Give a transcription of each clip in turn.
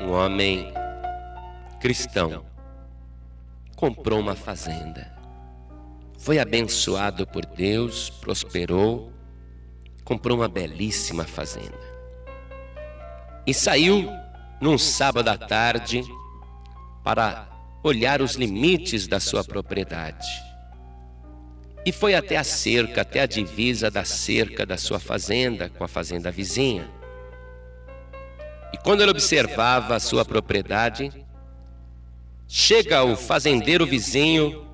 um homem cristão comprou uma fazenda. Foi abençoado por Deus, prosperou, comprou uma belíssima fazenda. E saiu num sábado à tarde para olhar os limites da sua propriedade. E foi até a cerca, até a divisa da cerca da sua fazenda com a fazenda vizinha. Quando ele observava a sua propriedade, chega o fazendeiro vizinho,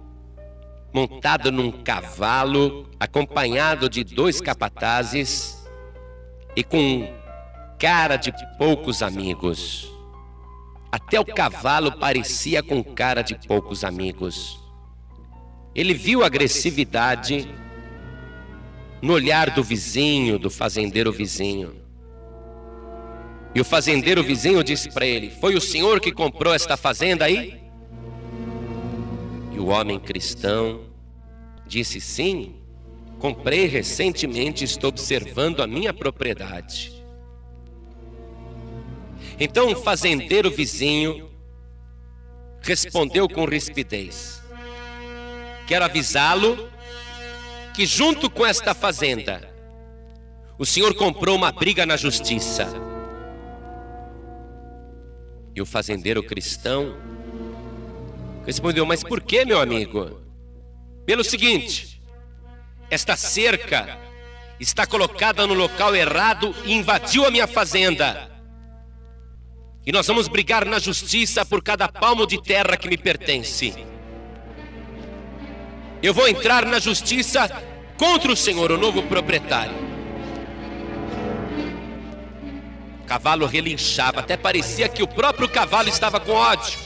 montado num cavalo, acompanhado de dois capatazes e com cara de poucos amigos. Até o cavalo parecia com cara de poucos amigos. Ele viu a agressividade no olhar do vizinho, do fazendeiro vizinho. E o fazendeiro vizinho disse para ele: Foi o senhor que comprou esta fazenda aí? E o homem cristão disse: Sim, comprei recentemente, estou observando a minha propriedade. Então o fazendeiro vizinho respondeu com rispidez: Quero avisá-lo que, junto com esta fazenda, o senhor comprou uma briga na justiça. E o fazendeiro cristão respondeu: Mas por que, meu amigo? Pelo seguinte: esta cerca está colocada no local errado e invadiu a minha fazenda. E nós vamos brigar na justiça por cada palmo de terra que me pertence. Eu vou entrar na justiça contra o senhor, o novo proprietário. Cavalo relinchava, até parecia que o próprio cavalo estava com ódio.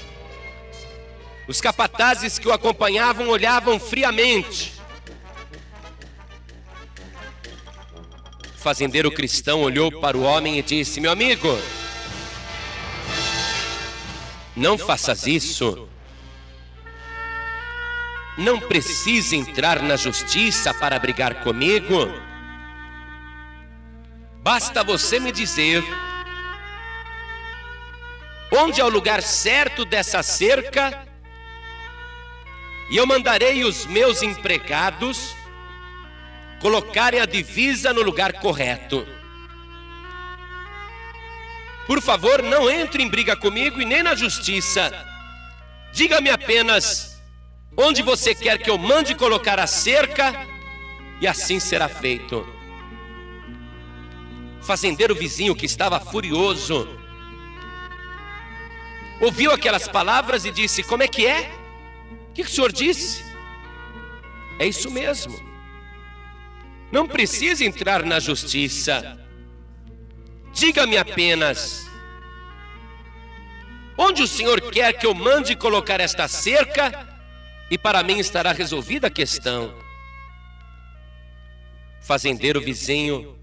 Os capatazes que o acompanhavam olhavam friamente. O fazendeiro cristão olhou para o homem e disse: Meu amigo, não faças isso. Não precisa entrar na justiça para brigar comigo. Basta você me dizer onde é o lugar certo dessa cerca, e eu mandarei os meus empregados colocarem a divisa no lugar correto. Por favor, não entre em briga comigo e nem na justiça. Diga-me apenas onde você quer que eu mande colocar a cerca, e assim será feito. Fazendeiro vizinho que estava furioso ouviu aquelas palavras e disse: Como é que é? O que o senhor disse? É isso mesmo. Não precisa entrar na justiça. Diga-me apenas: onde o Senhor quer que eu mande colocar esta cerca, e para mim estará resolvida a questão. Fazendeiro vizinho,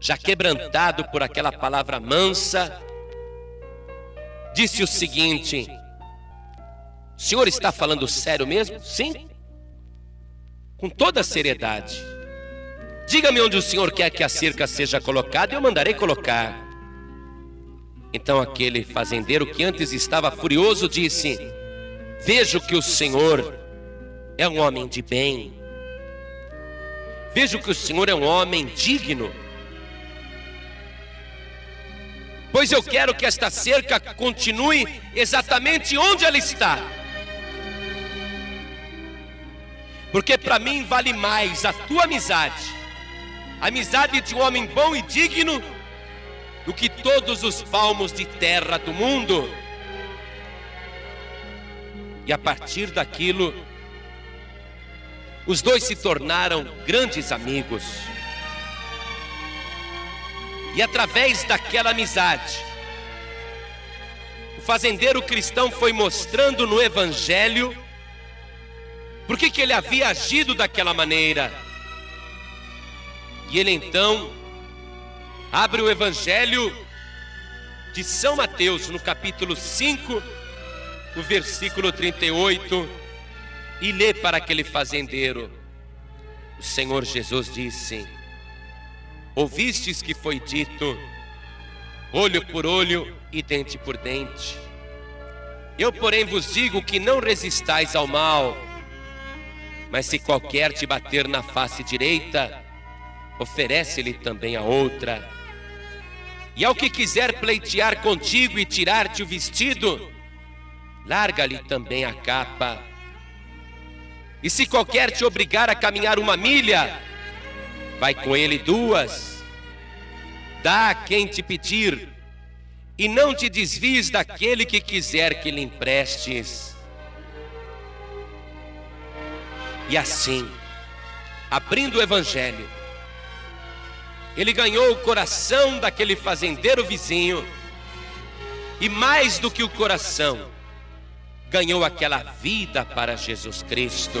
já quebrantado por aquela palavra mansa, disse o seguinte: O senhor está falando sério mesmo? Sim, com toda seriedade. Diga-me onde o Senhor quer que a cerca seja colocada, e eu mandarei colocar. Então aquele fazendeiro que antes estava furioso disse: Vejo que o Senhor é um homem de bem. Vejo que o Senhor é um homem digno. Pois eu quero que esta cerca continue exatamente onde ela está. Porque para mim vale mais a tua amizade amizade de um homem bom e digno, do que todos os palmos de terra do mundo. E a partir daquilo, os dois se tornaram grandes amigos. E através daquela amizade, o fazendeiro cristão foi mostrando no Evangelho por que, que ele havia agido daquela maneira. E ele então abre o Evangelho de São Mateus, no capítulo 5, no versículo 38, e lê para aquele fazendeiro: O Senhor Jesus disse: Ouvistes que foi dito, olho por olho e dente por dente. Eu, porém, vos digo que não resistais ao mal, mas se qualquer te bater na face direita, oferece-lhe também a outra. E ao que quiser pleitear contigo e tirar-te o vestido, larga-lhe também a capa. E se qualquer te obrigar a caminhar uma milha, vai com ele duas. Dá a quem te pedir, e não te desvies daquele que quiser que lhe emprestes. E assim, abrindo o Evangelho, ele ganhou o coração daquele fazendeiro vizinho, e mais do que o coração, ganhou aquela vida para Jesus Cristo.